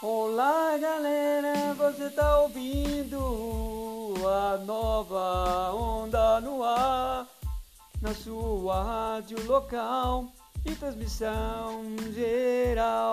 Olá galera, você tá ouvindo a nova onda no ar, na sua rádio local e transmissão geral.